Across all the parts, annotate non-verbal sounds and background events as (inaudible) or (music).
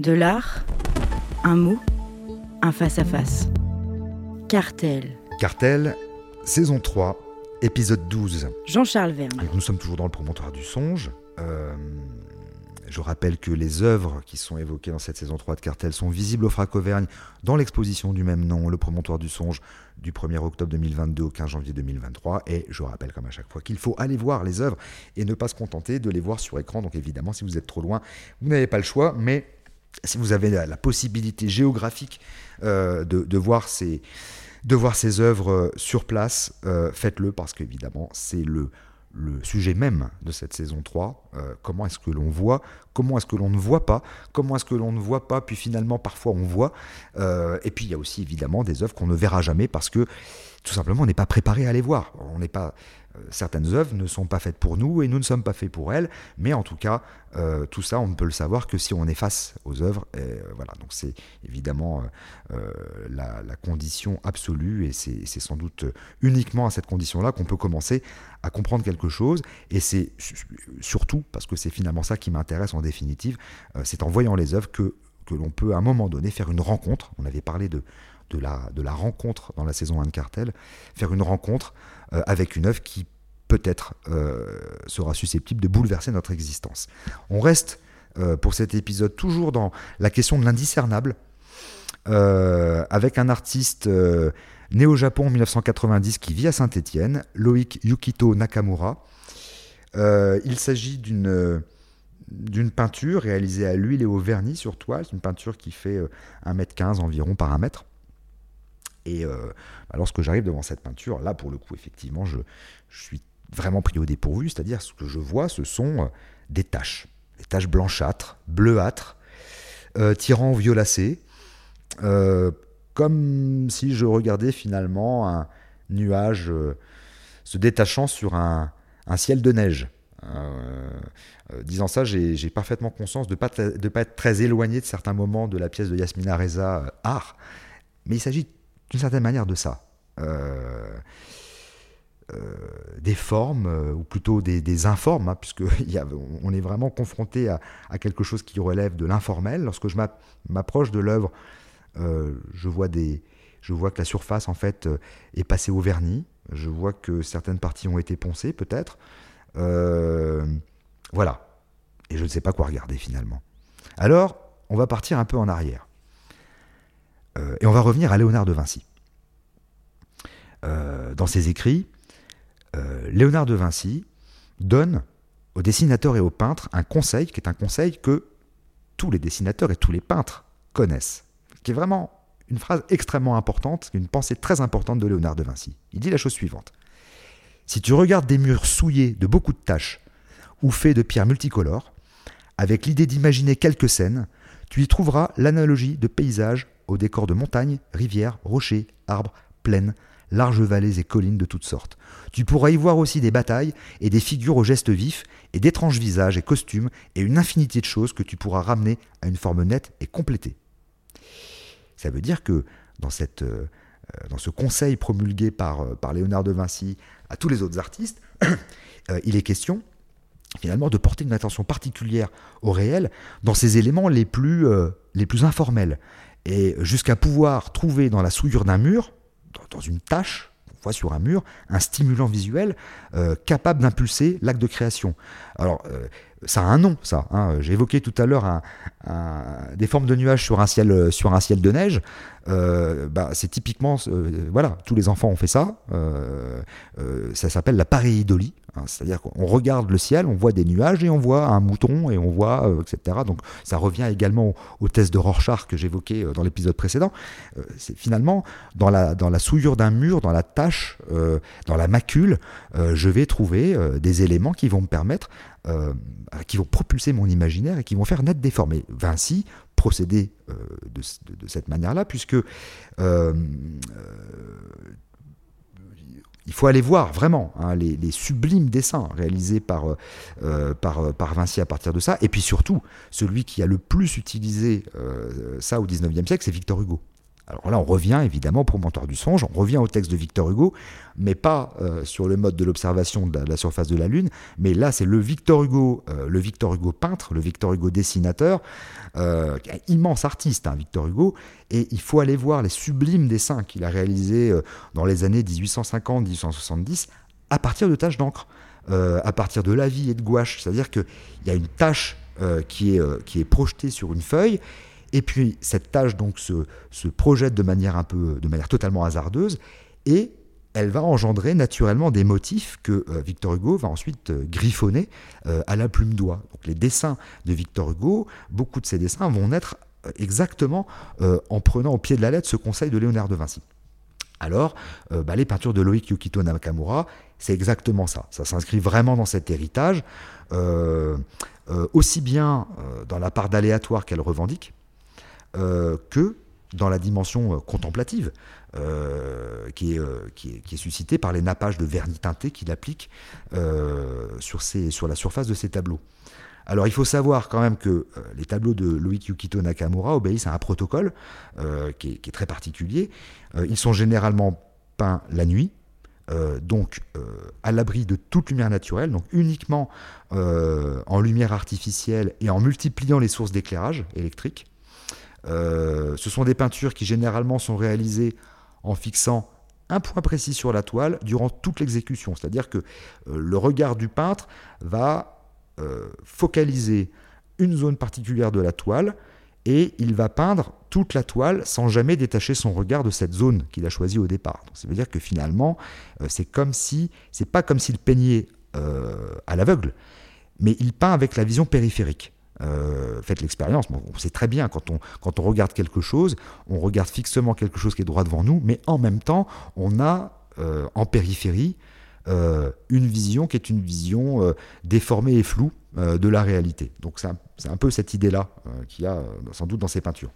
De l'art, un mot, un face-à-face. Cartel. Cartel, saison 3, épisode 12. Jean-Charles Verne. Donc, nous sommes toujours dans le promontoire du songe. Euh, je rappelle que les œuvres qui sont évoquées dans cette saison 3 de Cartel sont visibles au Frac Auvergne dans l'exposition du même nom, le promontoire du songe, du 1er octobre 2022 au 15 janvier 2023. Et je rappelle comme à chaque fois qu'il faut aller voir les œuvres et ne pas se contenter de les voir sur écran. Donc évidemment, si vous êtes trop loin, vous n'avez pas le choix, mais si vous avez la, possibilité géographique euh, de, voir ces, de voir ces œuvres euh, sur place, euh, faites-le parce qu'évidemment, c'est le, le sujet même de cette saison 3. comment est-ce que l'on voit Comment est-ce que l'on ne voit pas Comment est-ce que l'on ne voit pas Puis finalement, parfois, on voit. et puis, il y a aussi évidemment des œuvres qu'on ne verra jamais parce que tout simplement, on n'est pas préparé à les voir. On n'est pas certaines œuvres ne sont pas faites pour nous et nous ne sommes pas faits pour elles, mais en tout cas, euh, tout ça, on ne peut le savoir que si on est face aux œuvres. Euh, voilà, donc c'est évidemment la, condition absolue et c'est sans doute uniquement à cette condition-là qu'on peut commencer à comprendre quelque chose. Et c'est surtout, parce que c'est finalement ça qui m'intéresse en définitive, c'est en voyant les œuvres que, que l'on peut à un moment donné faire une rencontre. On avait parlé de, de la, de la rencontre dans la saison 1 de Cartel, faire une rencontre euh, avec une œuvre qui peut-être euh, sera susceptible de bouleverser notre existence. On reste euh, pour cet épisode toujours dans la question de l'indiscernable, avec un artiste né au Japon en 1990 qui vit à Saint-Étienne, Loïc Yukito Nakamura. il s'agit d'une d'une peinture réalisée à l'huile et au vernis sur toile, une peinture qui fait 1m15 environ par 1 mètre. Et euh, bah, lorsque j'arrive devant cette peinture, là pour le coup, effectivement, je, suis vraiment pris au dépourvu, c'est-à-dire ce que je vois, ce sont euh, des taches, des taches blanchâtres, bleuâtres, euh, tirant au violacé, comme si je regardais finalement un nuage se détachant sur un, ciel de neige. disant ça, j'ai parfaitement conscience de ne pas, être très éloigné de certains moments de la pièce de Yasmina Reza, Art, mais il s'agit d'une certaine manière de ça. Euh, euh, des formes, euh, ou plutôt des, informes, hein, puisque (laughs) on est vraiment confronté à, quelque chose qui relève de l'informel. Lorsque je m'approche de l'œuvre, je, vois je vois que la surface en fait est passée au vernis. Je vois que certaines parties ont été poncées, peut-être. voilà. Et je ne sais pas quoi regarder finalement. Alors, on va partir un peu en arrière. Euh, et on va revenir à Léonard de Vinci. Euh, dans ses écrits, euh, Léonard de Vinci donne aux dessinateurs et aux peintres un conseil qui est un conseil que tous les dessinateurs et tous les peintres connaissent, qui est vraiment une phrase extrêmement importante, une pensée très importante de Léonard de Vinci. Il dit la chose suivante. Si tu regardes des murs souillés de beaucoup de taches ou faits de pierres multicolores, avec l'idée d'imaginer quelques scènes, tu y trouveras l'analogie de paysages au décor de montagnes, rivières, rochers, arbres, plaines, larges vallées et collines de toutes sortes. Tu pourras y voir aussi des batailles et des figures aux gestes vifs et d'étranges visages et costumes et une infinité de choses que tu pourras ramener à une forme nette et complétée. Ça veut dire que dans, euh, dans ce conseil promulgué par, euh, par Léonard de Vinci à tous les autres artistes, (coughs) euh, il est question finalement de porter une attention particulière au réel dans ces éléments les plus, les plus informels et jusqu'à pouvoir trouver dans la souillure d'un mur, dans une voit sur un mur, un stimulant visuel euh, capable d'impulser l'acte de création. Alors, euh, ça a un nom, ça. Hein. J'ai évoqué tout à l'heure des formes de nuages sur un ciel, sur un ciel de neige. Euh, bah, c'est typiquement, voilà, tous les enfants ont fait ça. ça s'appelle la pareidolie. Hein, c'est-à-dire qu'on regarde le ciel, on voit des nuages et on voit un mouton et on voit, euh, etc. Donc ça revient également au, test de Rorschach que j'évoquais euh, dans l'épisode précédent. Euh, c'est finalement dans la, dans la souillure d'un mur, dans la tâche, dans la macule, je vais trouver des éléments qui vont me permettre, qui vont propulser mon imaginaire et qui vont faire naître des formes. Et Vinci procédait de, de, cette manière-là, puisque il faut aller voir vraiment hein, les, sublimes dessins réalisés par, euh, euh, euh, par, Vinci à partir de ça. Et puis surtout, celui qui a le plus utilisé ça au 19e siècle, c'est Victor Hugo. Alors là, on revient évidemment au promontoire du songe, on revient au texte de Victor Hugo, mais pas euh, sur le mode de l'observation de, la surface de la Lune, mais là, c'est le Victor Hugo, euh, le Victor Hugo peintre, le Victor Hugo dessinateur, euh, un immense artiste, hein, Victor Hugo, et il faut aller voir les sublimes dessins qu'il a réalisés dans les années 1850-1870 à partir de taches d'encre, à partir de la vie et de gouache, c'est-à-dire qu'il y a une tache qui, est, qui est projetée sur une feuille, et puis cette tâche donc se, projette de manière un peu, de manière totalement hasardeuse, et elle va engendrer naturellement des motifs que euh, Victor Hugo va ensuite euh, griffonner euh, à la plume d'oie. Donc les dessins de Victor Hugo, beaucoup de ces dessins vont naître exactement en prenant au pied de la lettre ce conseil de Léonard de Vinci. Alors, bah, les peintures de Loïc Yukito Nakamura, c'est exactement ça. Ça s'inscrit vraiment dans cet héritage, aussi bien dans la part d'aléatoire qu'elle revendique, euh, que dans la dimension euh, contemplative euh, qui, est, suscitée par les nappages de vernis teinté qu'il applique sur, la surface de ses tableaux. Alors il faut savoir quand même que les tableaux de Loïc Yukito Nakamura obéissent à un protocole qui, est, très particulier. ils sont généralement peints la nuit, donc à l'abri de toute lumière naturelle, donc uniquement en lumière artificielle et en multipliant les sources d'éclairage électrique. Euh, ce sont des peintures qui généralement sont réalisées en fixant un point précis sur la toile durant toute l'exécution. C'est-à-dire que euh, le regard du peintre va euh, focaliser une zone particulière de la toile et il va peindre toute la toile sans jamais détacher son regard de cette zone qu'il a choisie au départ. Donc, ça veut dire que finalement, c'est comme c'est pas comme s'il peignait à l'aveugle, mais il peint avec la vision périphérique. Euh, faites l'expérience. on sait très bien quand on, regarde quelque chose, on regarde fixement quelque chose qui est droit devant nous, mais en même temps, on a euh, en périphérie euh, une vision qui est une vision déformée et floue de la réalité. Donc c'est un, un, peu cette idée-là qu'il y a sans doute dans ces peintures.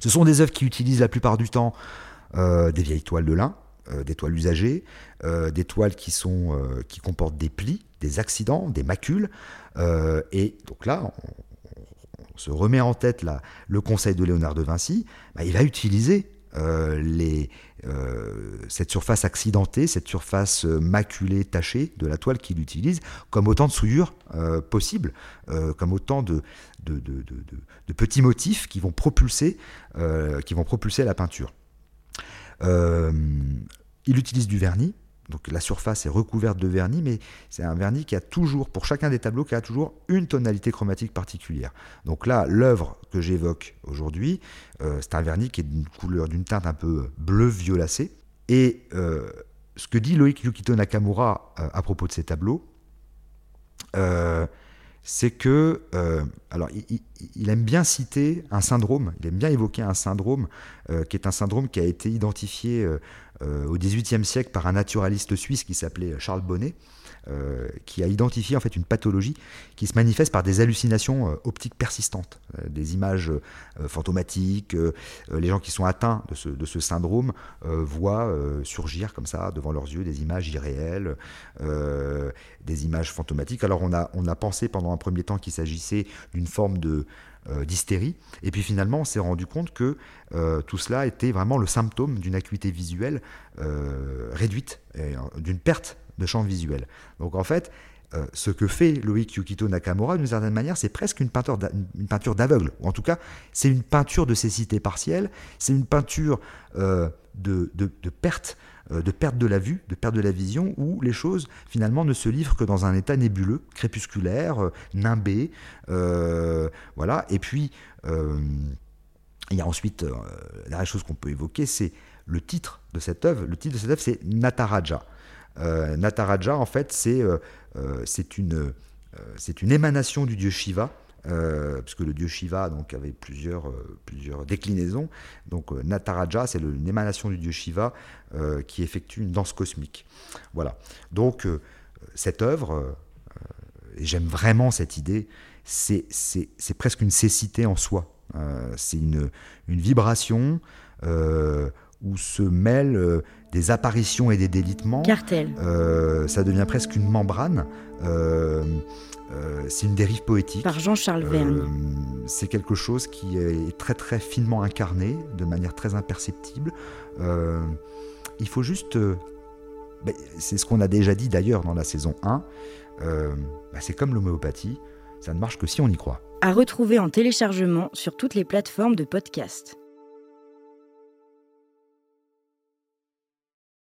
Ce sont des œuvres qui utilisent la plupart du temps des vieilles toiles de lin, des toiles usagées, des toiles qui, sont, qui comportent des plis, des accidents, des macules. Euh, et donc là, on, se remet en tête le conseil de Léonard de Vinci. Bah, il va utiliser euh, euh, cette surface accidentée, cette surface maculée, tachée de la toile qu'il utilise comme autant de souillures possibles, comme autant de, petits motifs qui vont propulser, qui vont propulser la peinture. Il utilise du vernis, donc la surface est recouverte de vernis, mais c'est un vernis qui a toujours, pour chacun des tableaux, qui a toujours une tonalité chromatique particulière. Donc là, l'œuvre que j'évoque aujourd'hui, euh, c'est un vernis qui est d'une couleur, d'une teinte un peu bleu-violacé. Et euh, ce que dit Loïc Yukito Nakamura euh, à propos de ces tableaux, c'est que, il, aime bien citer un syndrome, il aime bien évoquer un syndrome qui est un syndrome qui a été identifié au XVIIIe siècle par un naturaliste suisse qui s'appelait Charles Bonnet, euh, qui a identifié en fait une pathologie qui se manifeste par des hallucinations euh, optiques persistantes, des images fantomatiques. les gens qui sont atteints de ce, syndrome voient surgir comme ça devant leurs yeux des images irréelles, des images fantomatiques. Alors on a, on a pensé pendant un premier temps qu'il s'agissait d'une forme de euh, d'hystérie. Et puis finalement, on s'est rendu compte que euh, tout cela était vraiment le symptôme d'une acuité visuelle euh, réduite, d'une perte de champ visuel. Donc en fait, ce que fait Loïc Yukito Nakamura, d'une certaine manière, c'est presque une peinture, d'aveugle. Ou en tout cas, c'est une peinture de cécité partielle, c'est une peinture de, de, perte euh, de perte de la vue, de perte de la vision, où les choses finalement ne se livrent que dans un état nébuleux, crépusculaire, euh, nimbé, euh, voilà. Et puis il y a ensuite la chose qu'on peut évoquer, c'est le titre de cette œuvre. Le titre de cette œuvre, c'est Nataraja. Nataraja, en fait, c'est c'est une, c'est une émanation du dieu Shiva euh, puisque le dieu Shiva donc, avait plusieurs, euh, plusieurs déclinaisons. Donc euh, Nataraja, c'est une émanation du dieu Shiva qui effectue une danse cosmique. Voilà. Donc cette œuvre, et j'aime vraiment cette idée, c'est presque une cécité en soi. c'est une, une, vibration où se mêlent euh, des apparitions et des délitements. Cartel. Euh, ça devient presque une membrane. Euh, c'est une dérive poétique. Par Jean-Charles Verne. C'est quelque chose qui est très très finement incarné, de manière très imperceptible. Il faut juste... ben, c'est ce qu'on a déjà dit d'ailleurs dans la saison 1. euh, ben, c'est comme l'homéopathie, ça ne marche que si on y croit. À retrouver en téléchargement sur toutes les plateformes de podcast.